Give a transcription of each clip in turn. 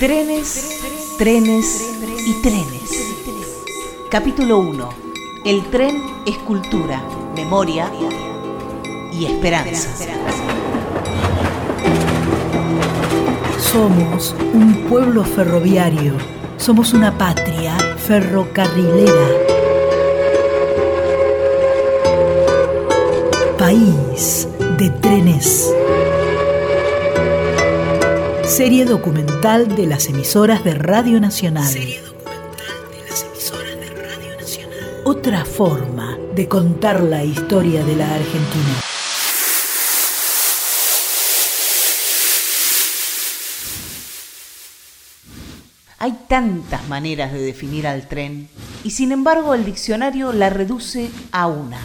Trenes, trenes y trenes. Capítulo 1. El tren es cultura, memoria y esperanza. Somos un pueblo ferroviario. Somos una patria ferrocarrilera. País de trenes. Serie documental de las emisoras de Radio Nacional. Serie documental de las emisoras de Radio Nacional. Otra forma de contar la historia de la Argentina. Hay tantas maneras de definir al tren y sin embargo el diccionario la reduce a una.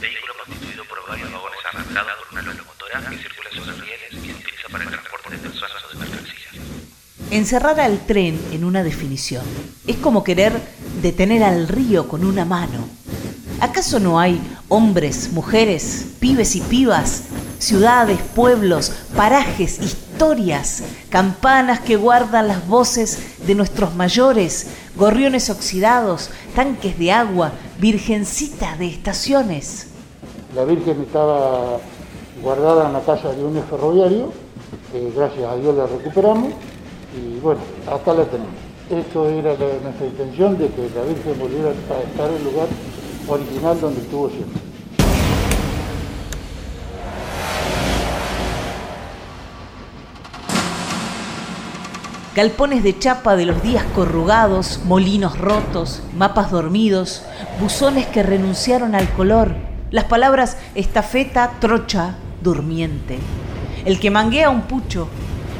Vehículo constituido por varios vagones arrancados por una locomotora que circula sobre rieles y se utiliza para el transporte de personas o de mercancías. Encerrar al tren en una definición es como querer detener al río con una mano. ¿Acaso no hay hombres, mujeres, pibes y pibas, ciudades, pueblos, parajes, historias, campanas que guardan las voces de nuestros mayores, gorriones oxidados, tanques de agua, virgencitas de estaciones? La Virgen estaba guardada en la casa de un ferroviario, gracias a Dios la recuperamos, y bueno, acá la tenemos. Esto era nuestra intención de que la Virgen volviera a estar en el lugar original donde estuvo siempre. Galpones de chapa de los días corrugados, molinos rotos, mapas dormidos, buzones que renunciaron al color, las palabras estafeta, trocha, durmiente. El que manguea un pucho,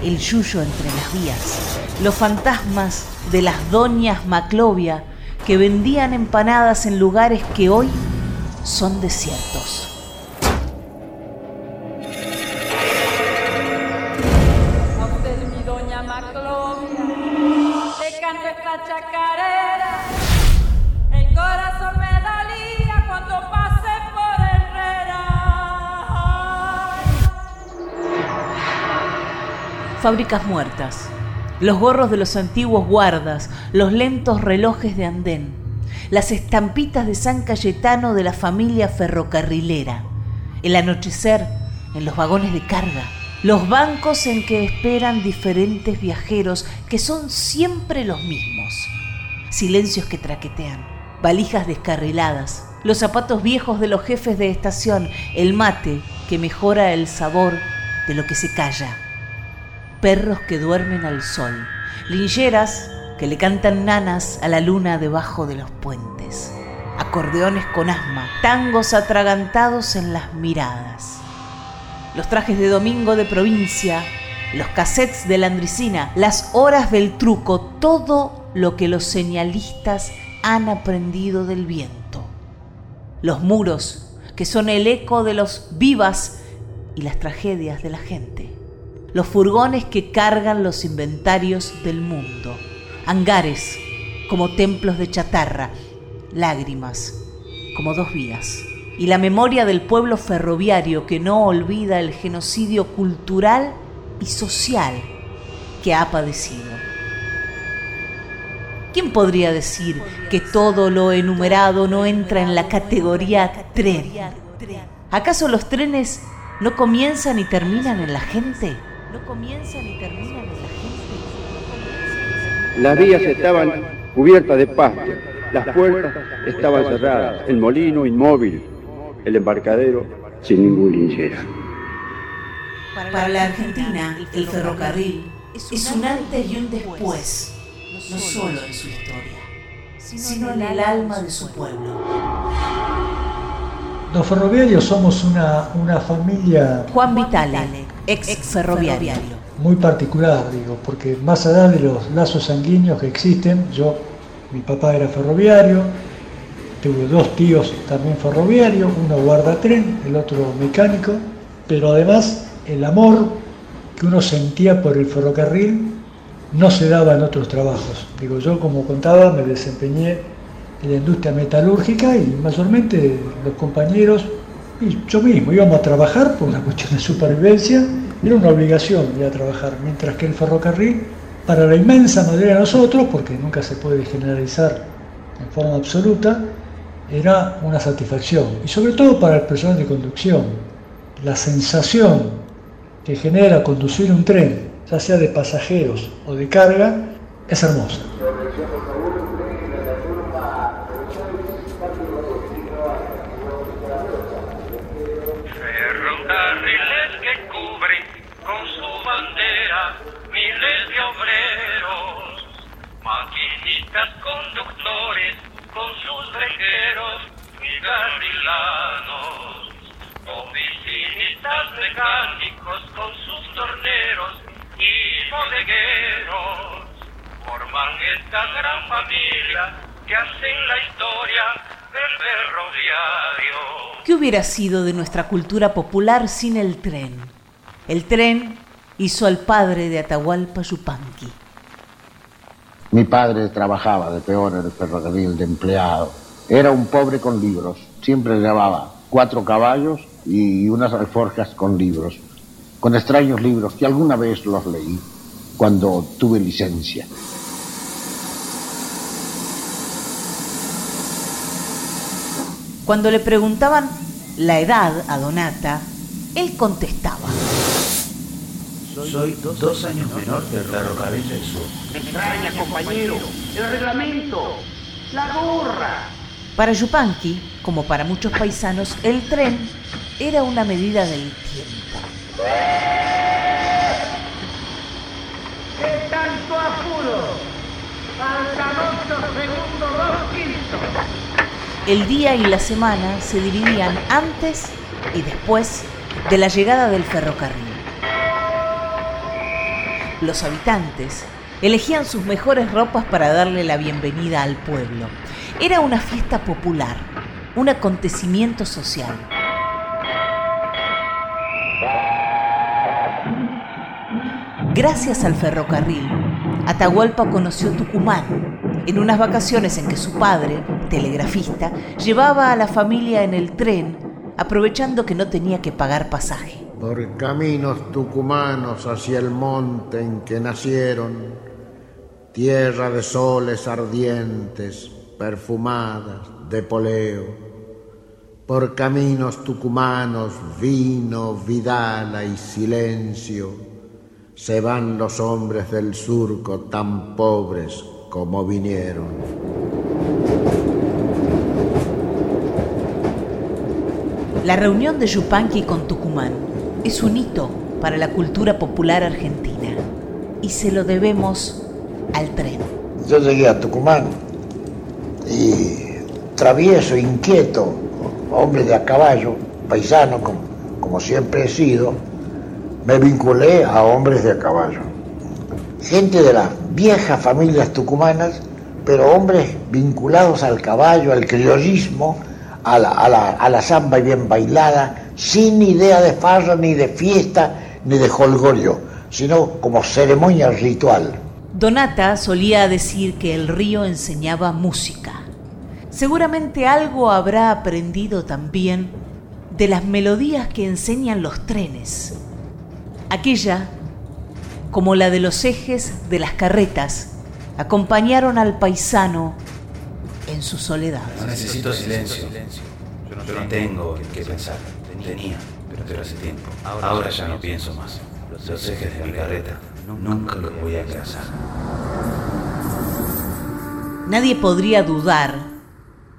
el yuyo entre las vías, los fantasmas de las doñas Maclovia que vendían empanadas en lugares que hoy son desiertos. Mi doña Maclovia, te canto esta chacarera. Fábricas muertas, los gorros de los antiguos guardas, los lentos relojes de andén, las estampitas de San Cayetano de la familia ferrocarrilera, el anochecer en los vagones de carga, los bancos en que esperan diferentes viajeros que son siempre los mismos, silencios que traquetean, valijas descarriladas, los zapatos viejos de los jefes de estación, el mate que mejora el sabor de lo que se calla perros que duermen al sol, lincheras que le cantan nanas a la luna debajo de los puentes, acordeones con asma, tangos atragantados en las miradas, los trajes de domingo de provincia, los cassettes de la Andricina, las horas del truco, todo lo que los señalistas han aprendido del viento, los muros que son el eco de los vivas y las tragedias de la gente los furgones que cargan los inventarios del mundo, hangares como templos de chatarra, lágrimas como dos vías, y la memoria del pueblo ferroviario que no olvida el genocidio cultural y social que ha padecido. ¿Quién podría decir que todo lo enumerado no entra en la categoría tren? ¿Acaso los trenes no comienzan y terminan en la gente? ¿No comienzan y terminan en la gente? Las vías estaban cubiertas de pasto, las puertas estaban cerradas, el molino inmóvil, el embarcadero sin ningún linchera. Para la Argentina, el ferrocarril es un antes y un después, no solo en su historia, sino en el alma de su pueblo. Los ferroviarios somos una, una familia Juan Vitale, ex ferroviario. muy particular, digo, porque más allá de los lazos sanguíneos que existen, yo, mi papá era ferroviario, tuve dos tíos también ferroviarios, uno guardatren, el otro mecánico, pero además el amor que uno sentía por el ferrocarril no se daba en otros trabajos. Digo, yo como contaba me desempeñé en la industria metalúrgica y mayormente los compañeros y yo mismo íbamos a trabajar por una cuestión de supervivencia, era una obligación ir a trabajar, mientras que el ferrocarril para la inmensa mayoría de nosotros, porque nunca se puede generalizar en forma absoluta, era una satisfacción. Y sobre todo para el personal de conducción, la sensación que genera conducir un tren, ya sea de pasajeros o de carga, es hermosa. Con sus brejeros y garrilanos, oficinistas mecánicos con sus torneros y bodegueros, forman esta gran familia que hacen la historia del ferroviario. ¿Qué hubiera sido de nuestra cultura popular sin el tren? El tren hizo al padre de Atahualpa Yupanqui. Mi padre trabajaba de peor en el ferrocarril de empleado. Era un pobre con libros. Siempre llevaba cuatro caballos y unas alforjas con libros. Con extraños libros que alguna vez los leí cuando tuve licencia. Cuando le preguntaban la edad a Donata, él contestaba. Soy dos años menor que el ferrocarril del sur. extraña, compañero. El reglamento. La gorra. Para Yupanqui, como para muchos paisanos, el tren era una medida del tiempo. ¿Qué tanto apuro? Faltan segundos, dos quintos. El día y la semana se dividían antes y después de la llegada del ferrocarril. Los habitantes elegían sus mejores ropas para darle la bienvenida al pueblo. Era una fiesta popular, un acontecimiento social. Gracias al ferrocarril, Atahualpa conoció Tucumán en unas vacaciones en que su padre, telegrafista, llevaba a la familia en el tren, aprovechando que no tenía que pagar pasaje. Por caminos tucumanos hacia el monte en que nacieron, tierra de soles ardientes, perfumadas de poleo. Por caminos tucumanos, vino, vidala y silencio, se van los hombres del surco tan pobres como vinieron. La reunión de Yupanqui con Tucumán es un hito para la cultura popular argentina y se lo debemos al tren. Yo llegué a Tucumán y travieso, inquieto, hombre de a caballo, paisano como, como siempre he sido, me vinculé a hombres de a caballo. Gente de las viejas familias tucumanas, pero hombres vinculados al caballo, al criollismo, a la, a la, a la samba bien bailada, sin idea de farra, ni de fiesta, ni de holgorio, sino como ceremonia ritual. Donata solía decir que el río enseñaba música. Seguramente algo habrá aprendido también de las melodías que enseñan los trenes. Aquella, como la de los ejes de las carretas, acompañaron al paisano en su soledad. No necesito silencio. Yo no tengo que pensar. Tenía, pero hace tiempo. Ahora ya no pienso más. Los ejes de mi carreta nunca los voy a alcanzar. Nadie podría dudar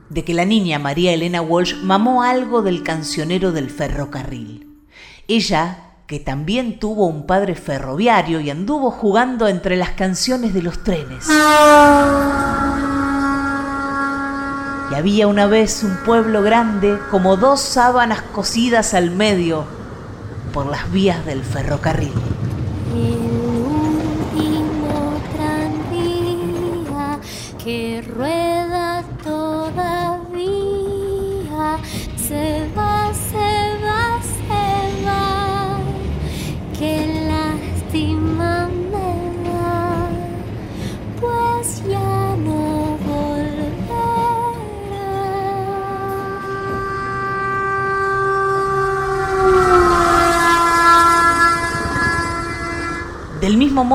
de que la niña María Elena Walsh mamó algo del cancionero del ferrocarril. Ella, que también tuvo un padre ferroviario y anduvo jugando entre las canciones de los trenes. Y había una vez un pueblo grande como dos sábanas cosidas al medio por las vías del ferrocarril. que rueda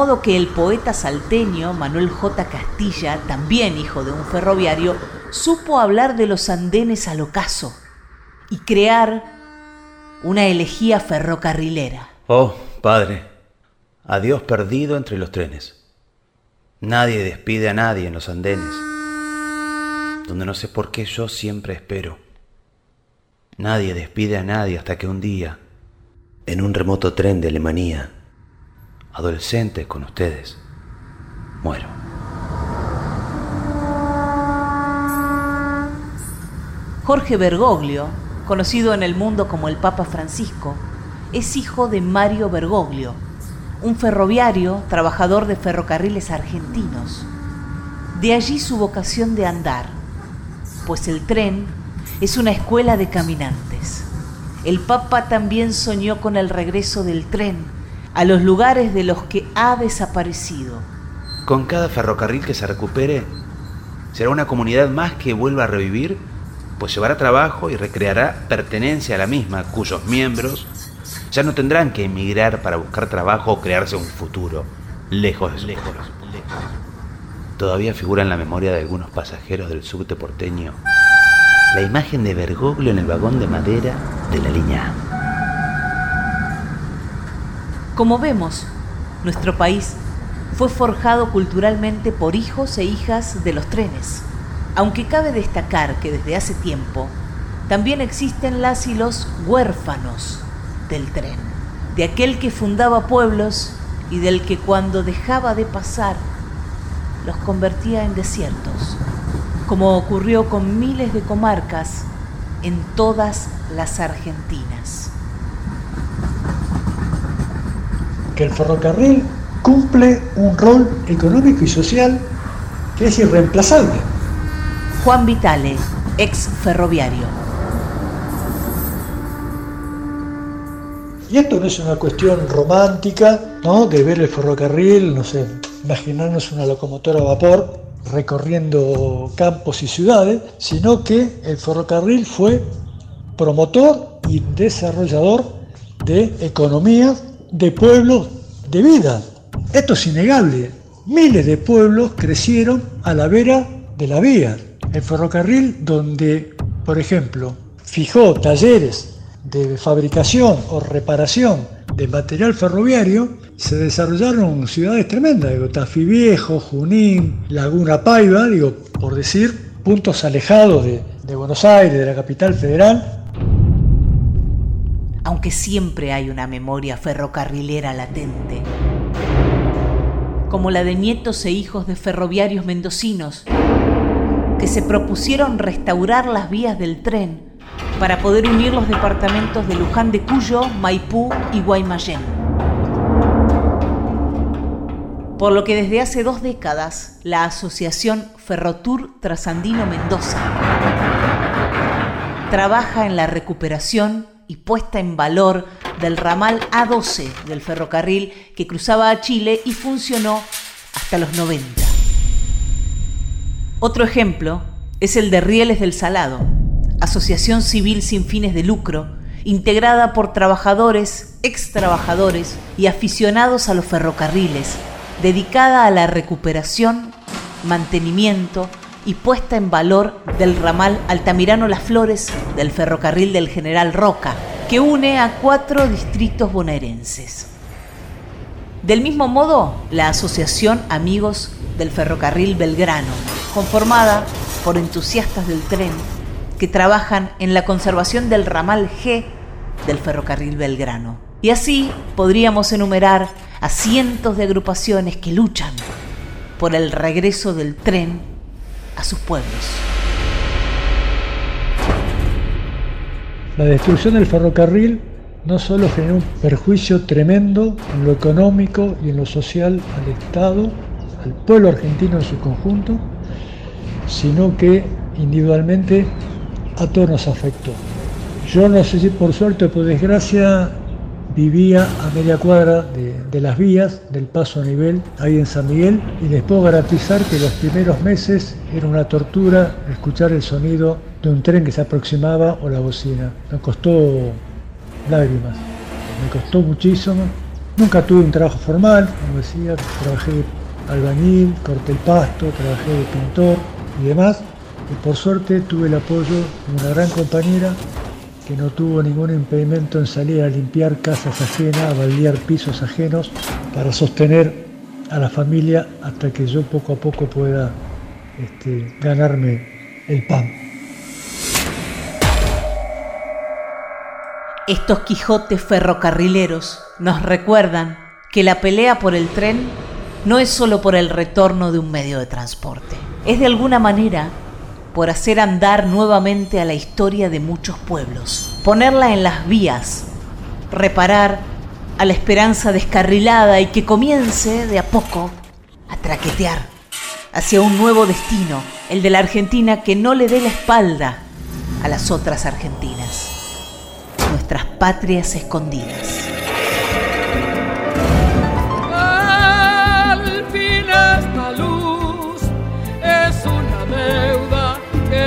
modo que el poeta salteño Manuel J. Castilla, también hijo de un ferroviario, supo hablar de los andenes al ocaso y crear una elegía ferrocarrilera. Oh, padre, adiós perdido entre los trenes. Nadie despide a nadie en los andenes, donde no sé por qué yo siempre espero. Nadie despide a nadie hasta que un día, en un remoto tren de Alemania, adolescente con ustedes, muero. Jorge Bergoglio, conocido en el mundo como el Papa Francisco, es hijo de Mario Bergoglio, un ferroviario trabajador de ferrocarriles argentinos. De allí su vocación de andar, pues el tren es una escuela de caminantes. El Papa también soñó con el regreso del tren a los lugares de los que ha desaparecido. Con cada ferrocarril que se recupere, será una comunidad más que vuelva a revivir, pues llevará trabajo y recreará pertenencia a la misma, cuyos miembros ya no tendrán que emigrar para buscar trabajo o crearse un futuro, lejos de su lejos. Todavía figura en la memoria de algunos pasajeros del subte porteño la imagen de Bergoglio en el vagón de madera de la línea A. Como vemos, nuestro país fue forjado culturalmente por hijos e hijas de los trenes, aunque cabe destacar que desde hace tiempo también existen las y los huérfanos del tren, de aquel que fundaba pueblos y del que cuando dejaba de pasar los convertía en desiertos, como ocurrió con miles de comarcas en todas las Argentinas. Que el ferrocarril cumple un rol económico y social que es irreemplazable. Juan Vitale, ex ferroviario. Y esto no es una cuestión romántica, ¿no? De ver el ferrocarril, no sé, imaginarnos una locomotora a vapor recorriendo campos y ciudades, sino que el ferrocarril fue promotor y desarrollador de economías de pueblos de vida. Esto es innegable. Miles de pueblos crecieron a la vera de la vía. El ferrocarril donde, por ejemplo, fijó talleres de fabricación o reparación de material ferroviario, se desarrollaron ciudades tremendas, digo, Tafí Viejo, Junín, Laguna Paiva, digo, por decir, puntos alejados de, de Buenos Aires, de la capital federal, aunque siempre hay una memoria ferrocarrilera latente, como la de nietos e hijos de ferroviarios mendocinos que se propusieron restaurar las vías del tren para poder unir los departamentos de Luján de Cuyo, Maipú y Guaymallén. Por lo que desde hace dos décadas la Asociación Ferrotur Trasandino Mendoza trabaja en la recuperación y puesta en valor del ramal A12 del ferrocarril que cruzaba a Chile y funcionó hasta los 90. Otro ejemplo es el de Rieles del Salado, asociación civil sin fines de lucro, integrada por trabajadores, ex trabajadores y aficionados a los ferrocarriles, dedicada a la recuperación, mantenimiento, y puesta en valor del ramal Altamirano Las Flores del ferrocarril del General Roca, que une a cuatro distritos bonaerenses. Del mismo modo, la Asociación Amigos del Ferrocarril Belgrano, conformada por entusiastas del tren que trabajan en la conservación del ramal G del ferrocarril Belgrano. Y así podríamos enumerar a cientos de agrupaciones que luchan por el regreso del tren a sus pueblos. La destrucción del ferrocarril no solo generó un perjuicio tremendo en lo económico y en lo social al Estado, al pueblo argentino en su conjunto, sino que individualmente a todos nos afectó. Yo no sé si por suerte o por desgracia vivía a media cuadra de, las vías del paso a nivel ahí en San Miguel y les puedo garantizar que los primeros meses era una tortura escuchar el sonido de un tren que se aproximaba o la bocina. Me costó lágrimas, me costó muchísimo Nunca tuve un trabajo formal, como decía, trabajé albañil, corté el pasto, trabajé de pintor y demás. Y por suerte tuve el apoyo de una gran compañera que no tuvo ningún impedimento en salir a limpiar casas ajenas, a baldear pisos ajenos para sostener a la familia hasta que yo poco a poco pueda este, ganarme el pan. Estos Quijotes ferrocarrileros nos recuerdan que la pelea por el tren no es solo por el retorno de un medio de transporte, es de alguna manera por hacer andar nuevamente a la historia de muchos pueblos, ponerla en las vías, reparar a la esperanza descarrilada y que comience de a poco a traquetear hacia un nuevo destino, el de la Argentina que no le dé la espalda a las otras Argentinas, nuestras patrias escondidas.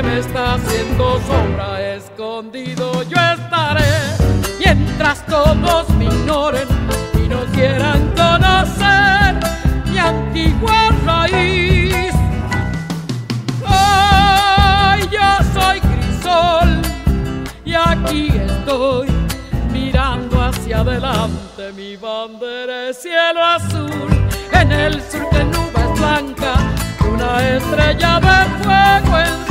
Me está haciendo sombra escondido. Yo estaré mientras todos me ignoren y no quieran conocer mi antigua raíz. Ay, yo soy crisol y aquí estoy mirando hacia adelante. Mi bandera es cielo azul en el sur de nubes blancas, una estrella de fuego en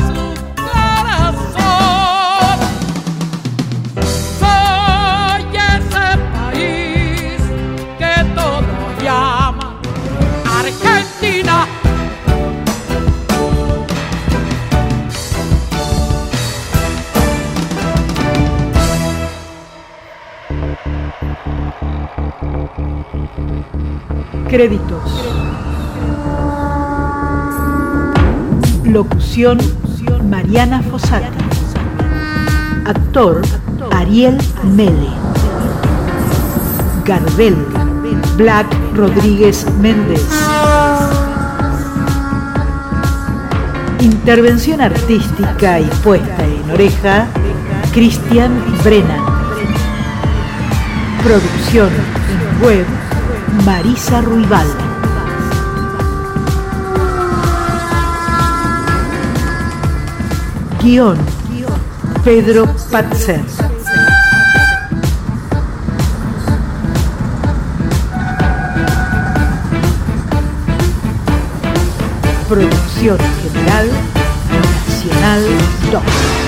Créditos. Locución Mariana Fossati. Actor Ariel Mele. Gardel Black Rodríguez Méndez. Intervención artística y puesta en oreja Cristian Brennan. Producción web Marisa Ruibal. Guión Pedro Patzer. Producción General Nacional 2.